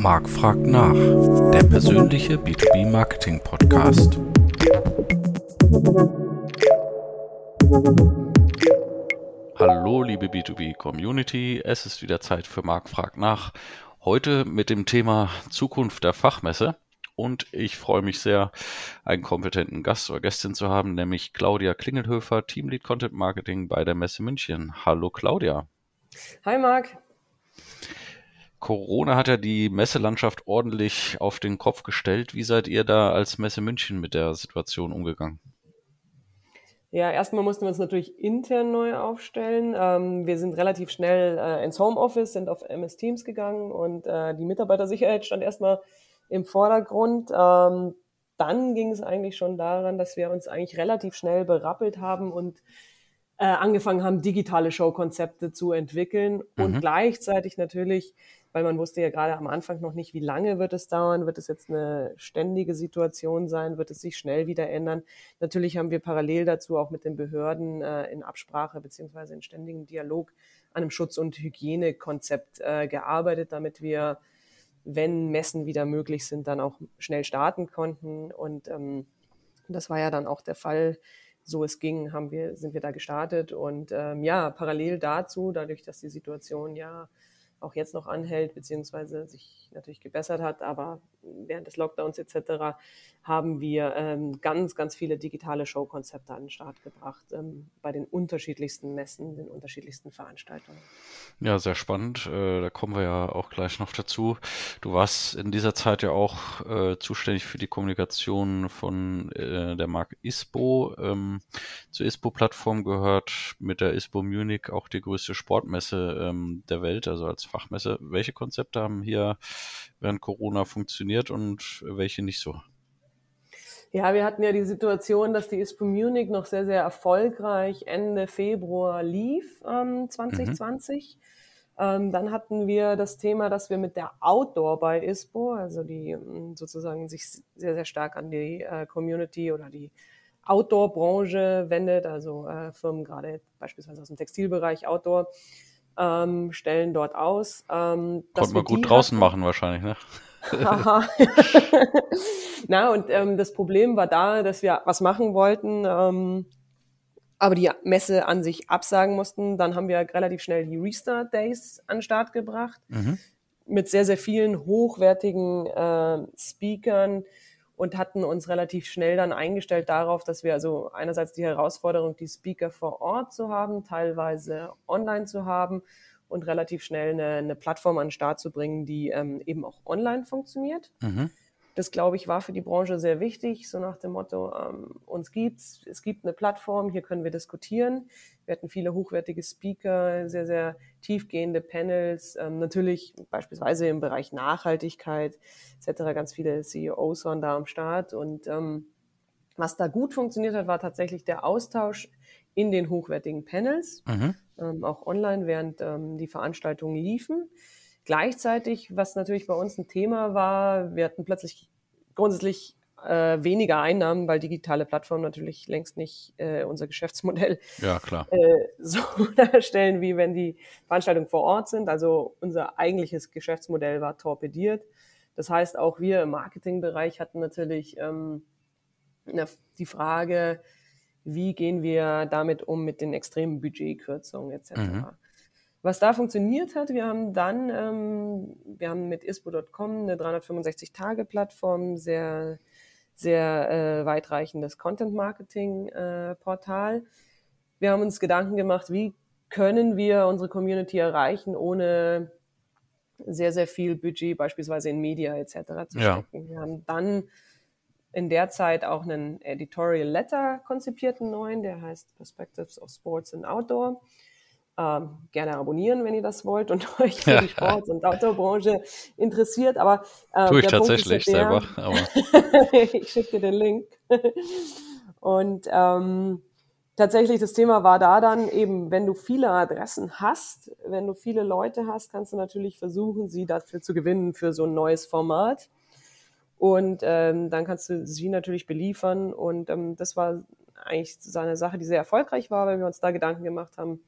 Marc fragt nach, der persönliche B2B Marketing Podcast. Hallo liebe B2B Community, es ist wieder Zeit für Marc fragt nach. Heute mit dem Thema Zukunft der Fachmesse und ich freue mich sehr, einen kompetenten Gast oder Gästin zu haben, nämlich Claudia Klingelhöfer, Teamlead Content Marketing bei der Messe München. Hallo Claudia. Hi Marc. Corona hat ja die Messelandschaft ordentlich auf den Kopf gestellt. Wie seid ihr da als Messe München mit der Situation umgegangen? Ja, erstmal mussten wir uns natürlich intern neu aufstellen. Ähm, wir sind relativ schnell äh, ins Homeoffice, sind auf MS Teams gegangen und äh, die Mitarbeitersicherheit stand erstmal im Vordergrund. Ähm, dann ging es eigentlich schon daran, dass wir uns eigentlich relativ schnell berappelt haben und äh, angefangen haben, digitale Showkonzepte zu entwickeln mhm. und gleichzeitig natürlich weil man wusste ja gerade am Anfang noch nicht, wie lange wird es dauern, wird es jetzt eine ständige Situation sein, wird es sich schnell wieder ändern. Natürlich haben wir parallel dazu auch mit den Behörden äh, in Absprache beziehungsweise in ständigem Dialog an einem Schutz- und Hygienekonzept äh, gearbeitet, damit wir, wenn Messen wieder möglich sind, dann auch schnell starten konnten. Und ähm, das war ja dann auch der Fall so es ging, haben wir, sind wir da gestartet. Und ähm, ja, parallel dazu, dadurch, dass die Situation ja auch jetzt noch anhält, beziehungsweise sich natürlich gebessert hat, aber während des Lockdowns etc. haben wir ähm, ganz, ganz viele digitale Showkonzepte an den Start gebracht, ähm, bei den unterschiedlichsten Messen, den unterschiedlichsten Veranstaltungen. Ja, sehr spannend. Äh, da kommen wir ja auch gleich noch dazu. Du warst in dieser Zeit ja auch äh, zuständig für die Kommunikation von äh, der Marke ISPO. Ähm, zur ISPO-Plattform gehört mit der ISPO Munich auch die größte Sportmesse ähm, der Welt, also als Fachmesse. Welche Konzepte haben hier während Corona funktioniert und welche nicht so? Ja, wir hatten ja die Situation, dass die ISPO Munich noch sehr, sehr erfolgreich Ende Februar lief, ähm, 2020. Mhm. Ähm, dann hatten wir das Thema, dass wir mit der Outdoor bei ISPO, also die ähm, sozusagen sich sehr, sehr stark an die äh, Community oder die Outdoor-Branche wendet, also äh, Firmen gerade beispielsweise aus dem Textilbereich Outdoor, ähm, stellen dort aus. Ähm, Konnte man gut draußen hatten. machen wahrscheinlich, ne? Na, und ähm, das Problem war da, dass wir was machen wollten, ähm, aber die Messe an sich absagen mussten. Dann haben wir relativ schnell die Restart Days an den Start gebracht mhm. mit sehr, sehr vielen hochwertigen äh, Speakern, und hatten uns relativ schnell dann eingestellt darauf, dass wir also einerseits die Herausforderung, die Speaker vor Ort zu haben, teilweise online zu haben und relativ schnell eine, eine Plattform an den Start zu bringen, die ähm, eben auch online funktioniert. Mhm. Das, glaube ich, war für die Branche sehr wichtig, so nach dem Motto, ähm, uns gibt's, es gibt eine Plattform, hier können wir diskutieren. Wir hatten viele hochwertige Speaker, sehr, sehr tiefgehende Panels, ähm, natürlich beispielsweise im Bereich Nachhaltigkeit etc. Ganz viele CEOs waren da am Start und ähm, was da gut funktioniert hat, war tatsächlich der Austausch in den hochwertigen Panels, mhm. ähm, auch online, während ähm, die Veranstaltungen liefen. Gleichzeitig, was natürlich bei uns ein Thema war, wir hatten plötzlich grundsätzlich äh, weniger Einnahmen, weil digitale Plattformen natürlich längst nicht äh, unser Geschäftsmodell ja. Äh, so darstellen, wie wenn die Veranstaltungen vor Ort sind. Also unser eigentliches Geschäftsmodell war torpediert. Das heißt, auch wir im Marketingbereich hatten natürlich ähm, die Frage, wie gehen wir damit um mit den extremen Budgetkürzungen etc. Mhm. Was da funktioniert hat, wir haben dann, ähm, wir haben mit ispo.com eine 365-Tage-Plattform, sehr, sehr äh, weitreichendes Content-Marketing-Portal. Äh, wir haben uns Gedanken gemacht, wie können wir unsere Community erreichen, ohne sehr, sehr viel Budget beispielsweise in Media etc. zu ja. stecken. Wir haben dann in der Zeit auch einen Editorial Letter konzipiert, einen neuen, der heißt Perspectives of Sports and Outdoor. Ähm, gerne abonnieren, wenn ihr das wollt und euch für die Sports- und Outdoor-Branche interessiert. Aber äh, tue ich tatsächlich der, selber. ich schicke dir den Link. und ähm, tatsächlich das Thema war da dann eben, wenn du viele Adressen hast, wenn du viele Leute hast, kannst du natürlich versuchen, sie dafür zu gewinnen für so ein neues Format. Und ähm, dann kannst du sie natürlich beliefern. Und ähm, das war eigentlich so eine Sache, die sehr erfolgreich war, weil wir uns da Gedanken gemacht haben,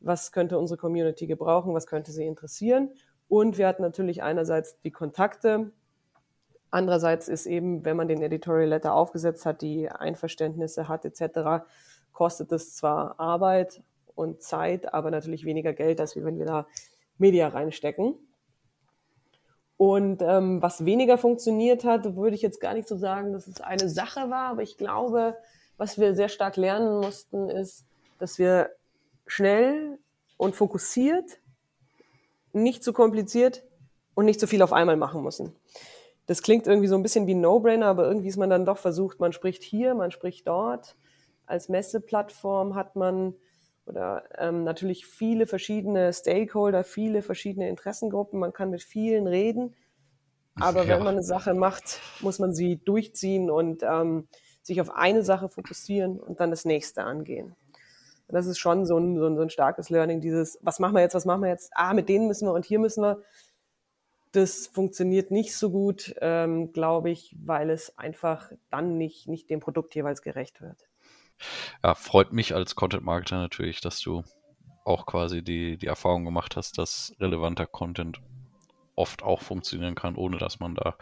was könnte unsere Community gebrauchen, was könnte sie interessieren. Und wir hatten natürlich einerseits die Kontakte. Andererseits ist eben, wenn man den Editorial Letter aufgesetzt hat, die Einverständnisse hat etc., kostet es zwar Arbeit und Zeit, aber natürlich weniger Geld, als wenn wir da Media reinstecken. Und ähm, was weniger funktioniert hat, würde ich jetzt gar nicht so sagen, dass es eine Sache war, aber ich glaube, was wir sehr stark lernen mussten, ist, dass wir schnell und fokussiert, nicht zu kompliziert und nicht zu viel auf einmal machen müssen. Das klingt irgendwie so ein bisschen wie ein No-Brainer, aber irgendwie ist man dann doch versucht, man spricht hier, man spricht dort. Als Messeplattform hat man oder ähm, natürlich viele verschiedene Stakeholder, viele verschiedene Interessengruppen. Man kann mit vielen reden, aber ja. wenn man eine Sache macht, muss man sie durchziehen und ähm, sich auf eine Sache fokussieren und dann das nächste angehen. Und das ist schon so ein, so, ein, so ein starkes Learning, dieses, was machen wir jetzt, was machen wir jetzt? Ah, mit denen müssen wir und hier müssen wir. Das funktioniert nicht so gut, ähm, glaube ich, weil es einfach dann nicht, nicht dem Produkt jeweils gerecht wird. Ja, freut mich als Content-Marketer natürlich, dass du auch quasi die, die Erfahrung gemacht hast, dass relevanter Content oft auch funktionieren kann, ohne dass man da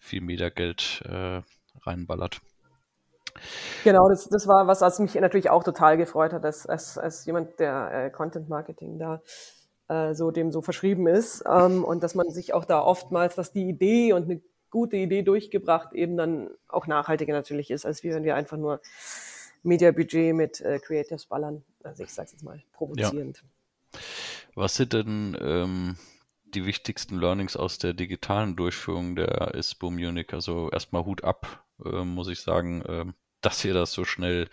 viel Mediageld äh, reinballert. Genau, das, das war was, was mich natürlich auch total gefreut hat, als, als, als jemand, der äh, Content Marketing da äh, so dem so verschrieben ist ähm, und dass man sich auch da oftmals, dass die Idee und eine gute Idee durchgebracht eben dann auch nachhaltiger natürlich ist, als wenn wir einfach nur Mediabudget mit äh, Creatives ballern. Also ich sage jetzt mal provozierend. Ja. Was sind denn ähm, die wichtigsten Learnings aus der digitalen Durchführung der ISPO Munich? Also erstmal Hut ab, äh, muss ich sagen, äh, dass ihr das so schnell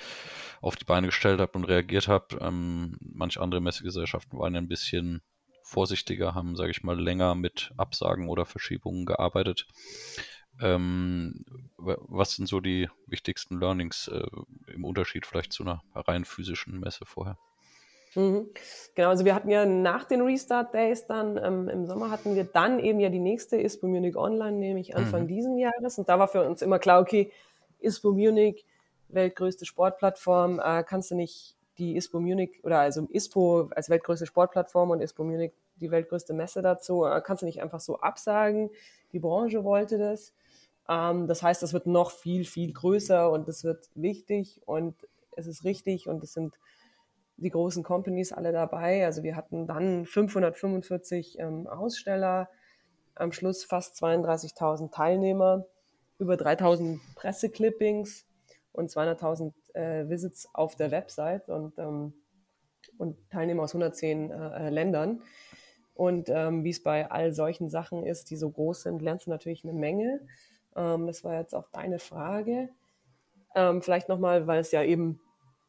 auf die Beine gestellt habt und reagiert habt. Ähm, manche andere Messegesellschaften waren ja ein bisschen vorsichtiger, haben, sage ich mal, länger mit Absagen oder Verschiebungen gearbeitet. Ähm, was sind so die wichtigsten Learnings äh, im Unterschied vielleicht zu einer rein physischen Messe vorher? Mhm. Genau, also wir hatten ja nach den Restart Days dann ähm, im Sommer hatten wir dann eben ja die nächste ISPO Munich Online, nämlich Anfang mhm. diesen Jahres. Und da war für uns immer klar, okay, ISPO Munich, weltgrößte Sportplattform, äh, kannst du nicht die ISPO Munich oder also ISPO als weltgrößte Sportplattform und ISPO Munich die weltgrößte Messe dazu, äh, kannst du nicht einfach so absagen. Die Branche wollte das. Ähm, das heißt, es wird noch viel, viel größer und es wird wichtig und es ist richtig und es sind die großen Companies alle dabei. Also wir hatten dann 545 ähm, Aussteller, am Schluss fast 32.000 Teilnehmer, über 3.000 Presseclippings und 200.000 äh, Visits auf der Website und, ähm, und Teilnehmer aus 110 äh, Ländern. Und ähm, wie es bei all solchen Sachen ist, die so groß sind, lernst du natürlich eine Menge. Ähm, das war jetzt auch deine Frage. Ähm, vielleicht nochmal, weil es ja eben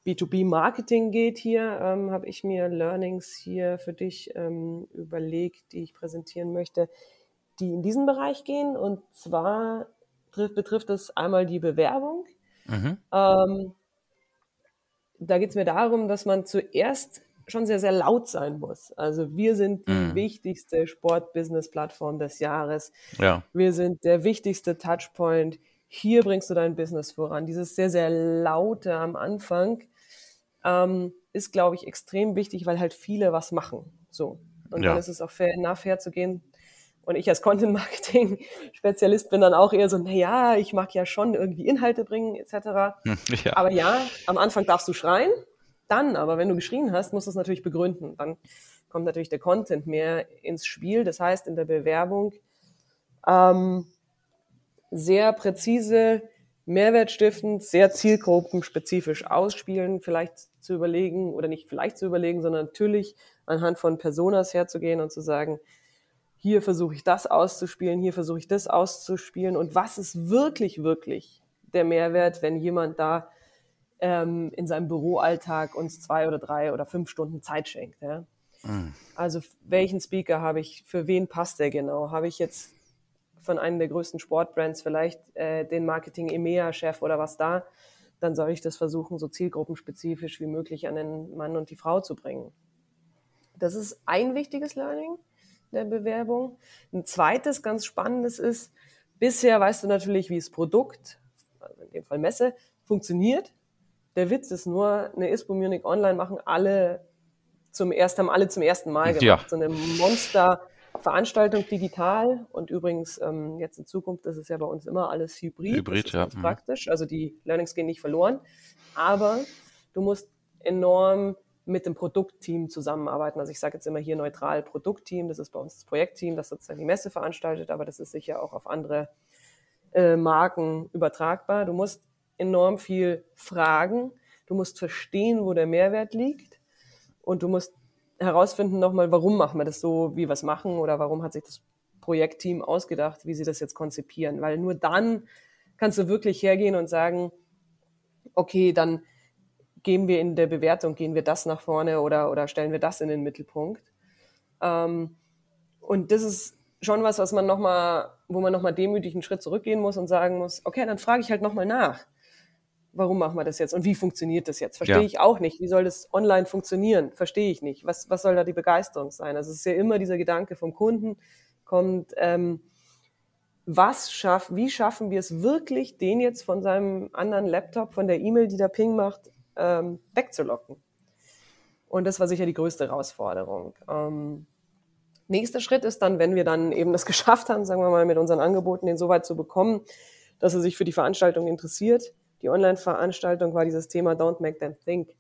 B2B-Marketing geht hier, ähm, habe ich mir Learnings hier für dich ähm, überlegt, die ich präsentieren möchte, die in diesen Bereich gehen. Und zwar betrifft, es einmal die Bewerbung. Mhm. Ähm, da geht es mir darum, dass man zuerst schon sehr, sehr laut sein muss. Also wir sind die mm. wichtigste Sport-Business-Plattform des Jahres. Ja. Wir sind der wichtigste Touchpoint. Hier bringst du dein Business voran. Dieses sehr, sehr laute am Anfang ähm, ist, glaube ich, extrem wichtig, weil halt viele was machen. So. Und ja. dann ist es auch fair, enough herzugehen. Und ich als Content-Marketing-Spezialist bin dann auch eher so, na ja, ich mag ja schon irgendwie Inhalte bringen, etc. Ja. Aber ja, am Anfang darfst du schreien, dann aber, wenn du geschrien hast, musst du es natürlich begründen. Dann kommt natürlich der Content mehr ins Spiel. Das heißt, in der Bewerbung ähm, sehr präzise, mehrwertstiftend, sehr zielgruppenspezifisch ausspielen, vielleicht zu überlegen oder nicht vielleicht zu überlegen, sondern natürlich anhand von Personas herzugehen und zu sagen, hier versuche ich das auszuspielen, hier versuche ich das auszuspielen und was ist wirklich, wirklich der Mehrwert, wenn jemand da ähm, in seinem Büroalltag uns zwei oder drei oder fünf Stunden Zeit schenkt. Ja? Mhm. Also welchen Speaker habe ich, für wen passt der genau? Habe ich jetzt von einem der größten Sportbrands vielleicht äh, den Marketing-EMEA-Chef oder was da, dann soll ich das versuchen, so zielgruppenspezifisch wie möglich an den Mann und die Frau zu bringen. Das ist ein wichtiges Learning der Bewerbung. Ein zweites ganz spannendes ist, bisher weißt du natürlich, wie das Produkt, also in dem Fall Messe, funktioniert. Der Witz ist nur, eine ISPO Munich Online machen alle zum ersten, haben alle zum ersten Mal gemacht. Ja. So eine Monster Veranstaltung digital und übrigens ähm, jetzt in Zukunft ist es ja bei uns immer alles hybrid. Hybrid, das ja. Mhm. praktisch. Also die Learnings gehen nicht verloren, aber du musst enorm mit dem Produktteam zusammenarbeiten. Also ich sage jetzt immer hier neutral Produktteam, das ist bei uns das Projektteam, das sozusagen die Messe veranstaltet, aber das ist sicher auch auf andere äh, Marken übertragbar. Du musst enorm viel fragen, du musst verstehen, wo der Mehrwert liegt und du musst herausfinden nochmal, warum machen wir das so, wie wir es machen oder warum hat sich das Projektteam ausgedacht, wie sie das jetzt konzipieren. Weil nur dann kannst du wirklich hergehen und sagen, okay, dann gehen wir in der Bewertung, gehen wir das nach vorne oder, oder stellen wir das in den Mittelpunkt. Ähm, und das ist schon was, was man noch mal, wo man nochmal demütig einen Schritt zurückgehen muss und sagen muss, okay, dann frage ich halt nochmal nach. Warum machen wir das jetzt und wie funktioniert das jetzt? Verstehe ja. ich auch nicht. Wie soll das online funktionieren? Verstehe ich nicht. Was, was soll da die Begeisterung sein? Also es ist ja immer dieser Gedanke vom Kunden kommt, ähm, was schaff, wie schaffen wir es wirklich, den jetzt von seinem anderen Laptop, von der E-Mail, die da Ping macht, ähm, wegzulocken. Und das war sicher die größte Herausforderung. Ähm, nächster Schritt ist dann, wenn wir dann eben das geschafft haben, sagen wir mal, mit unseren Angeboten den so weit zu bekommen, dass er sich für die Veranstaltung interessiert. Die Online-Veranstaltung war dieses Thema Don't Make Them Think.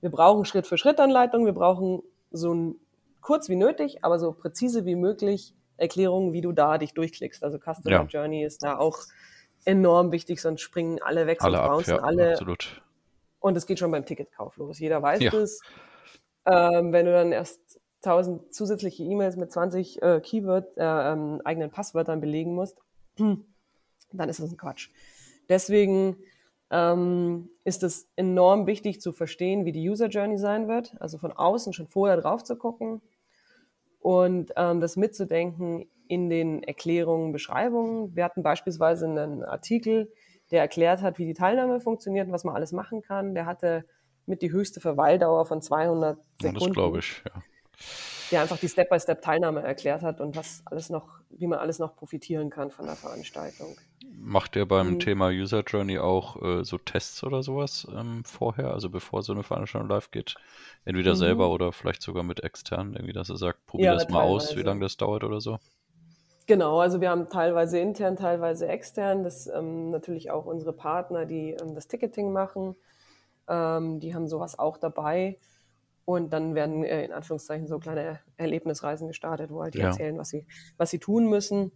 Wir brauchen Schritt-für-Schritt-Anleitung, wir brauchen so ein kurz wie nötig, aber so präzise wie möglich Erklärungen, wie du da dich durchklickst. Also Customer ja. Journey ist da auch enorm wichtig, sonst springen alle weg, alle sonst bouncen ja, alle absolut. Und es geht schon beim Ticketkauf los. Jeder weiß ja. das. Ähm, wenn du dann erst 1000 zusätzliche E-Mails mit 20 äh, Keyword, äh, ähm, eigenen Passwörtern belegen musst, dann ist das ein Quatsch. Deswegen ähm, ist es enorm wichtig zu verstehen, wie die User Journey sein wird, also von außen schon vorher drauf zu gucken und ähm, das mitzudenken in den Erklärungen, Beschreibungen. Wir hatten beispielsweise einen Artikel, der erklärt hat, wie die Teilnahme funktioniert und was man alles machen kann. Der hatte mit die höchste Verweildauer von 200 Sekunden. Ja, das glaube ich, ja. Der einfach die Step-by-Step-Teilnahme erklärt hat und was alles noch, wie man alles noch profitieren kann von der Veranstaltung. Macht ihr beim mhm. Thema User Journey auch äh, so Tests oder sowas ähm, vorher, also bevor so eine Veranstaltung live geht? Entweder mhm. selber oder vielleicht sogar mit externen, irgendwie, dass ihr sagt, probier ja, das mal teilweise. aus, wie lange das dauert oder so? Genau, also wir haben teilweise intern, teilweise extern. Das ähm, natürlich auch unsere Partner, die ähm, das Ticketing machen. Ähm, die haben sowas auch dabei. Und dann werden äh, in Anführungszeichen so kleine Erlebnisreisen gestartet, wo halt die ja. erzählen, was sie, was sie tun müssen.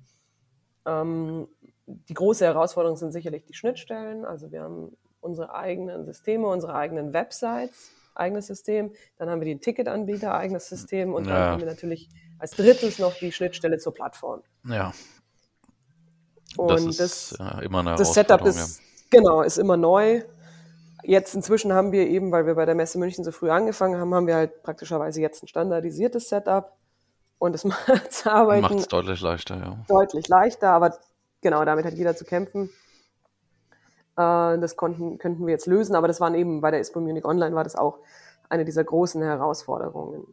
Ähm, die große Herausforderung sind sicherlich die Schnittstellen. Also wir haben unsere eigenen Systeme, unsere eigenen Websites, eigenes System. Dann haben wir den Ticketanbieter, eigenes System. Und ja. dann haben wir natürlich als drittes noch die Schnittstelle zur Plattform. Ja. Und das ist das, ja, immer eine das Setup ist, ja. genau, ist immer neu. Jetzt inzwischen haben wir eben, weil wir bei der Messe München so früh angefangen haben, haben wir halt praktischerweise jetzt ein standardisiertes Setup. Und es macht Arbeiten. Macht es deutlich leichter, ja. Deutlich leichter, aber genau, damit hat jeder zu kämpfen. Äh, das konnten, könnten wir jetzt lösen, aber das waren eben bei der ISPO Munich Online war das auch eine dieser großen Herausforderungen.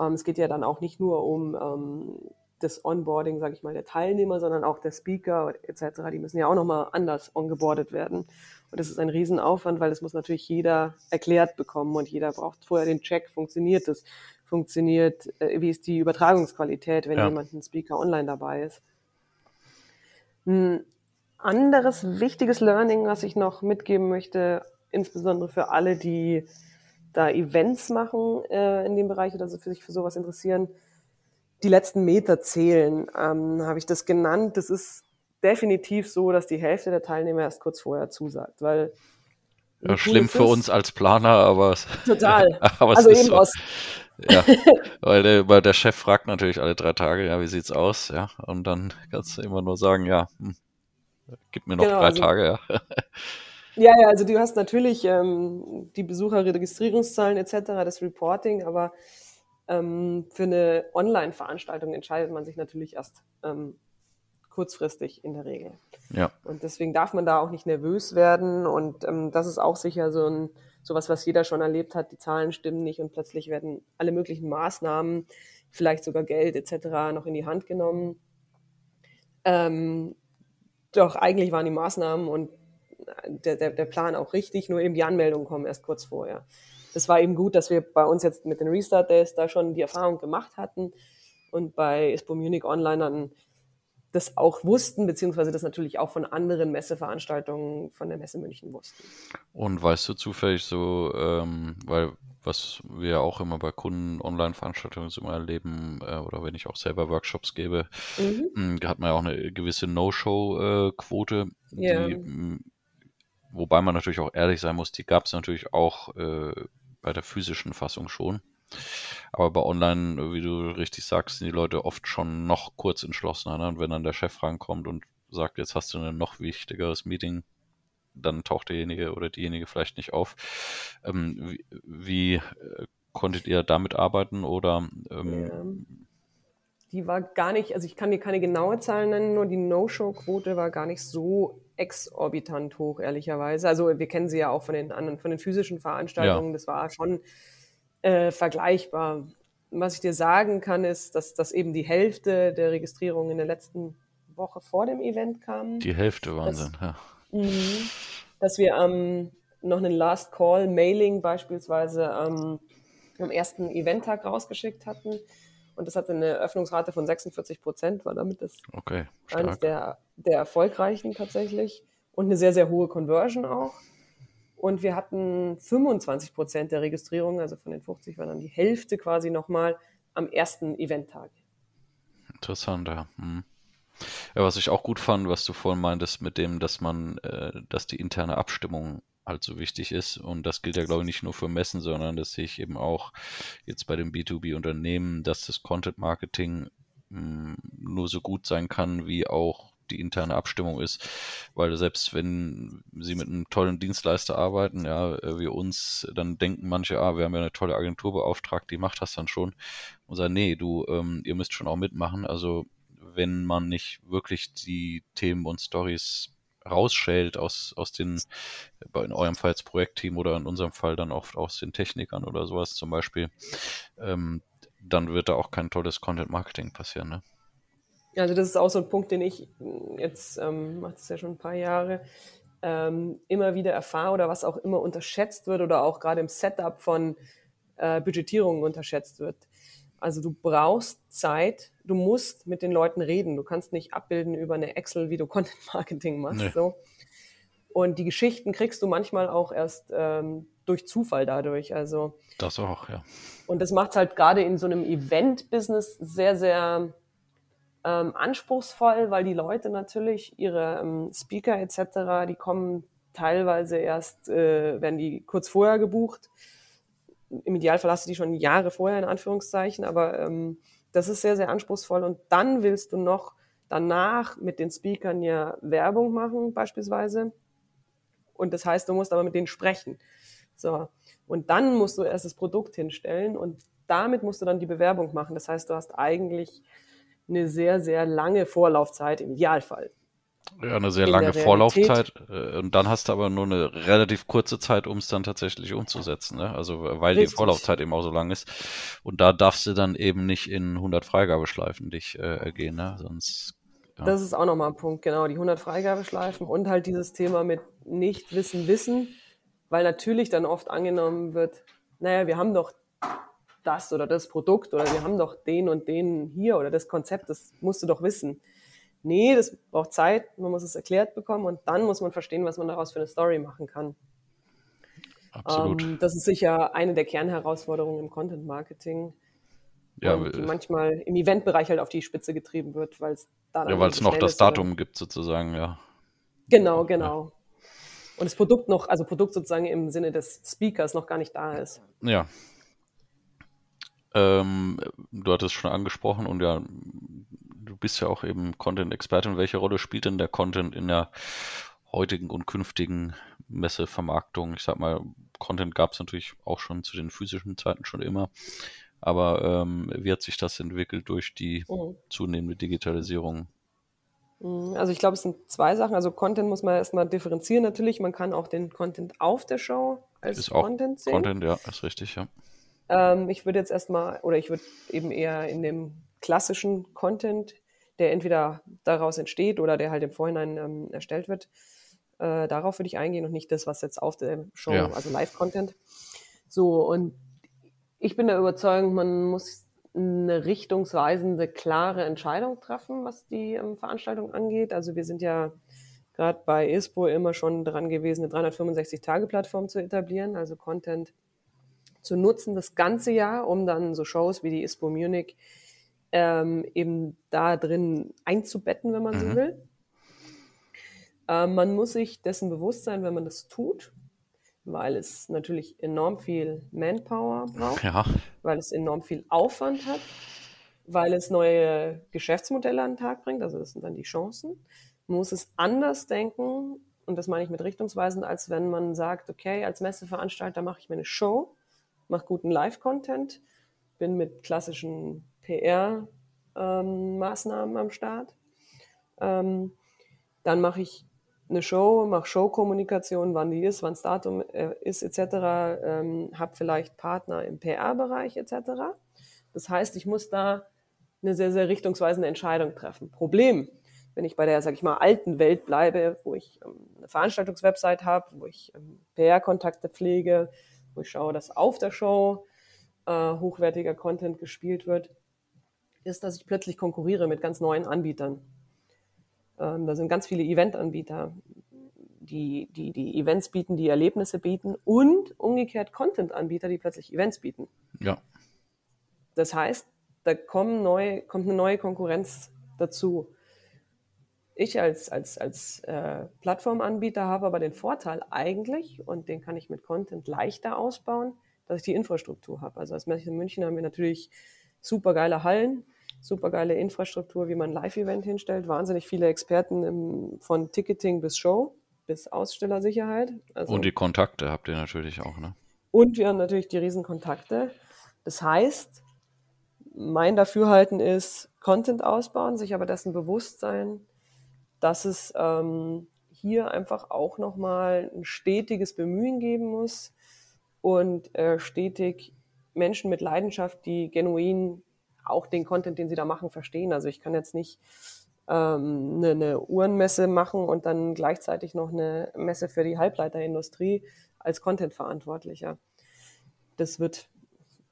Ähm, es geht ja dann auch nicht nur um ähm, das Onboarding, sage ich mal, der Teilnehmer, sondern auch der Speaker etc. Die müssen ja auch nochmal anders ongeboardet werden. Und das ist ein Riesenaufwand, weil das muss natürlich jeder erklärt bekommen und jeder braucht vorher den Check, funktioniert das, funktioniert, äh, wie ist die Übertragungsqualität, wenn ja. jemand ein Speaker online dabei ist. Ein anderes wichtiges Learning, was ich noch mitgeben möchte, insbesondere für alle, die da Events machen äh, in dem Bereich oder so für sich für sowas interessieren. Die letzten Meter zählen, ähm, habe ich das genannt. Das ist definitiv so, dass die Hälfte der Teilnehmer erst kurz vorher zusagt, weil ja, schlimm für uns als Planer, aber total. aber also eben so. aus ja, weil der, weil der Chef fragt natürlich alle drei Tage, ja, wie sieht's aus, ja, und dann kannst du immer nur sagen, ja, hm, gib mir noch genau, drei also, Tage, ja. Ja, ja, also du hast natürlich ähm, die Besucherregistrierungszahlen etc., das Reporting, aber ähm, für eine Online-Veranstaltung entscheidet man sich natürlich erst ähm, kurzfristig in der Regel. Ja. Und deswegen darf man da auch nicht nervös werden und ähm, das ist auch sicher so ein sowas, was jeder schon erlebt hat. Die Zahlen stimmen nicht und plötzlich werden alle möglichen Maßnahmen, vielleicht sogar Geld etc. noch in die Hand genommen. Ähm, doch eigentlich waren die Maßnahmen und der, der, der Plan auch richtig, nur eben die Anmeldungen kommen erst kurz vorher. Das war eben gut, dass wir bei uns jetzt mit den Restart Days da schon die Erfahrung gemacht hatten und bei ISPO Munich Online dann das auch wussten, beziehungsweise das natürlich auch von anderen Messeveranstaltungen von der Messe München wussten. Und weißt du zufällig so, ähm, weil was wir auch immer bei Kunden Online-Veranstaltungen immer erleben, äh, oder wenn ich auch selber Workshops gebe, mhm. Hm, hat man ja auch eine gewisse No-Show-Quote, ja. Hm, wobei man natürlich auch ehrlich sein muss, die gab es natürlich auch äh, bei der physischen Fassung schon. Aber bei Online, wie du richtig sagst, sind die Leute oft schon noch kurz entschlossener. Ne? Und wenn dann der Chef rankommt und sagt, jetzt hast du ein noch wichtigeres Meeting, dann taucht derjenige oder diejenige vielleicht nicht auf. Ähm, wie, wie äh, konntet ihr damit arbeiten oder? Ähm, ja. Die war gar nicht, also ich kann dir keine genaue Zahl nennen, nur die No-Show-Quote war gar nicht so exorbitant hoch, ehrlicherweise. Also wir kennen sie ja auch von den anderen, von den physischen Veranstaltungen. Ja. Das war schon äh, vergleichbar. Was ich dir sagen kann, ist, dass, dass eben die Hälfte der Registrierungen in der letzten Woche vor dem Event kam. Die Hälfte Wahnsinn, dass, ja. Mh, dass wir ähm, noch einen Last Call Mailing beispielsweise ähm, am ersten Eventtag rausgeschickt hatten. Und das hatte eine Öffnungsrate von 46 Prozent, war damit das okay, eines der, der erfolgreichen tatsächlich. Und eine sehr, sehr hohe Conversion auch. Und wir hatten 25 Prozent der Registrierungen, also von den 50 war dann die Hälfte quasi nochmal am ersten Eventtag. Interessant, ja. Hm. Ja, was ich auch gut fand, was du vorhin meintest, mit dem, dass man, äh, dass die interne Abstimmung halt so wichtig ist. Und das gilt ja, glaube ich, nicht nur für Messen, sondern das sehe ich eben auch jetzt bei den B2B-Unternehmen, dass das Content-Marketing hm, nur so gut sein kann, wie auch die interne Abstimmung ist, weil selbst wenn sie mit einem tollen Dienstleister arbeiten, ja, äh, wie uns, dann denken manche, ah, wir haben ja eine tolle Agentur beauftragt, die macht das dann schon und sagen, nee, du, ähm, ihr müsst schon auch mitmachen. Also wenn man nicht wirklich die Themen und Stories rausschält aus, aus den, in eurem Fall als Projektteam oder in unserem Fall dann oft aus den Technikern oder sowas zum Beispiel, ähm, dann wird da auch kein tolles Content Marketing passieren. Ne? Also das ist auch so ein Punkt, den ich jetzt, ähm, mache das ja schon ein paar Jahre, ähm, immer wieder erfahre oder was auch immer unterschätzt wird oder auch gerade im Setup von äh, Budgetierungen unterschätzt wird. Also du brauchst Zeit, du musst mit den Leuten reden. Du kannst nicht abbilden über eine Excel, wie du Content Marketing machst. Nee. So. Und die Geschichten kriegst du manchmal auch erst ähm, durch Zufall dadurch. Also das auch, ja. Und das macht es halt gerade in so einem Event-Business sehr, sehr ähm, anspruchsvoll, weil die Leute natürlich ihre ähm, Speaker etc., die kommen teilweise erst, äh, werden die kurz vorher gebucht. Im Idealfall hast du die schon Jahre vorher in Anführungszeichen, aber ähm, das ist sehr, sehr anspruchsvoll. Und dann willst du noch danach mit den Speakern ja Werbung machen, beispielsweise. Und das heißt, du musst aber mit denen sprechen. So. Und dann musst du erst das Produkt hinstellen und damit musst du dann die Bewerbung machen. Das heißt, du hast eigentlich eine sehr, sehr lange Vorlaufzeit im Idealfall. Ja, eine sehr lange Vorlaufzeit. Äh, und dann hast du aber nur eine relativ kurze Zeit, um es dann tatsächlich umzusetzen. Ne? Also, weil Richtig. die Vorlaufzeit eben auch so lang ist. Und da darfst du dann eben nicht in 100 Freigabeschleifen dich äh, ergehen. Ne? Sonst. Ja. Das ist auch nochmal ein Punkt, genau. Die 100 Freigabeschleifen und halt dieses Thema mit nicht wissen, wissen. Weil natürlich dann oft angenommen wird, naja, wir haben doch das oder das Produkt oder wir haben doch den und den hier oder das Konzept, das musst du doch wissen. Nee, das braucht Zeit, man muss es erklärt bekommen und dann muss man verstehen, was man daraus für eine Story machen kann. Absolut. Ähm, das ist sicher eine der Kernherausforderungen im Content Marketing. Ja, die manchmal im Eventbereich halt auf die Spitze getrieben wird, weil es da Ja, weil es noch das Datum oder? gibt sozusagen, ja. Genau, genau. Ja. Und das Produkt noch, also Produkt sozusagen im Sinne des Speakers noch gar nicht da ist. Ja, ähm, du hattest schon angesprochen und ja, du bist ja auch eben Content-Expertin. Welche Rolle spielt denn der Content in der heutigen und künftigen Messevermarktung? Ich sag mal, Content gab es natürlich auch schon zu den physischen Zeiten schon immer. Aber ähm, wie hat sich das entwickelt durch die mhm. zunehmende Digitalisierung? Mhm, also ich glaube, es sind zwei Sachen. Also Content muss man erstmal differenzieren natürlich. Man kann auch den Content auf der Show als ist Content sehen. Content, ja, ist richtig, ja. Ähm, ich würde jetzt erstmal, oder ich würde eben eher in dem klassischen Content, der entweder daraus entsteht oder der halt im Vorhinein ähm, erstellt wird, äh, darauf würde ich eingehen und nicht das, was jetzt auf der Show, ja. also Live-Content. So, und ich bin der Überzeugung, man muss eine richtungsweisende, klare Entscheidung treffen, was die ähm, Veranstaltung angeht. Also wir sind ja gerade bei ISPO immer schon dran gewesen, eine 365-Tage-Plattform zu etablieren, also Content zu nutzen das ganze Jahr, um dann so Shows wie die ISPO Munich ähm, eben da drin einzubetten, wenn man mhm. so will. Ähm, man muss sich dessen bewusst sein, wenn man das tut, weil es natürlich enorm viel Manpower braucht, ja. weil es enorm viel Aufwand hat, weil es neue Geschäftsmodelle an den Tag bringt, also das sind dann die Chancen. Man muss es anders denken, und das meine ich mit richtungsweisend, als wenn man sagt, okay, als Messeveranstalter mache ich mir eine Show, mache guten Live-Content, bin mit klassischen PR-Maßnahmen ähm, am Start. Ähm, dann mache ich eine Show, mache Showkommunikation, wann die ist, wann das Datum äh, ist, etc. Ähm, habe vielleicht Partner im PR-Bereich, etc. Das heißt, ich muss da eine sehr, sehr richtungsweisende Entscheidung treffen. Problem, wenn ich bei der, sag ich mal, alten Welt bleibe, wo ich ähm, eine Veranstaltungswebsite habe, wo ich ähm, PR-Kontakte pflege, wo ich schaue, dass auf der Show äh, hochwertiger Content gespielt wird, ist, dass ich plötzlich konkurriere mit ganz neuen Anbietern. Ähm, da sind ganz viele Event-Anbieter, die, die, die Events bieten, die Erlebnisse bieten und umgekehrt Content-Anbieter, die plötzlich Events bieten. Ja. Das heißt, da kommen neu, kommt eine neue Konkurrenz dazu. Ich als, als, als äh, Plattformanbieter habe aber den Vorteil eigentlich, und den kann ich mit Content leichter ausbauen, dass ich die Infrastruktur habe. Also als Messe in München haben wir natürlich super geile Hallen, super geile Infrastruktur, wie man ein Live-Event hinstellt, wahnsinnig viele Experten im, von Ticketing bis Show, bis Ausstellersicherheit. Also, und die Kontakte habt ihr natürlich auch, ne? Und wir haben natürlich die Riesenkontakte. Das heißt, mein Dafürhalten ist, Content ausbauen, sich aber dessen bewusst sein, dass es ähm, hier einfach auch nochmal ein stetiges Bemühen geben muss und äh, stetig Menschen mit Leidenschaft, die genuin auch den Content, den sie da machen, verstehen. Also ich kann jetzt nicht ähm, eine, eine Uhrenmesse machen und dann gleichzeitig noch eine Messe für die Halbleiterindustrie als Content-Verantwortlicher. Das wird,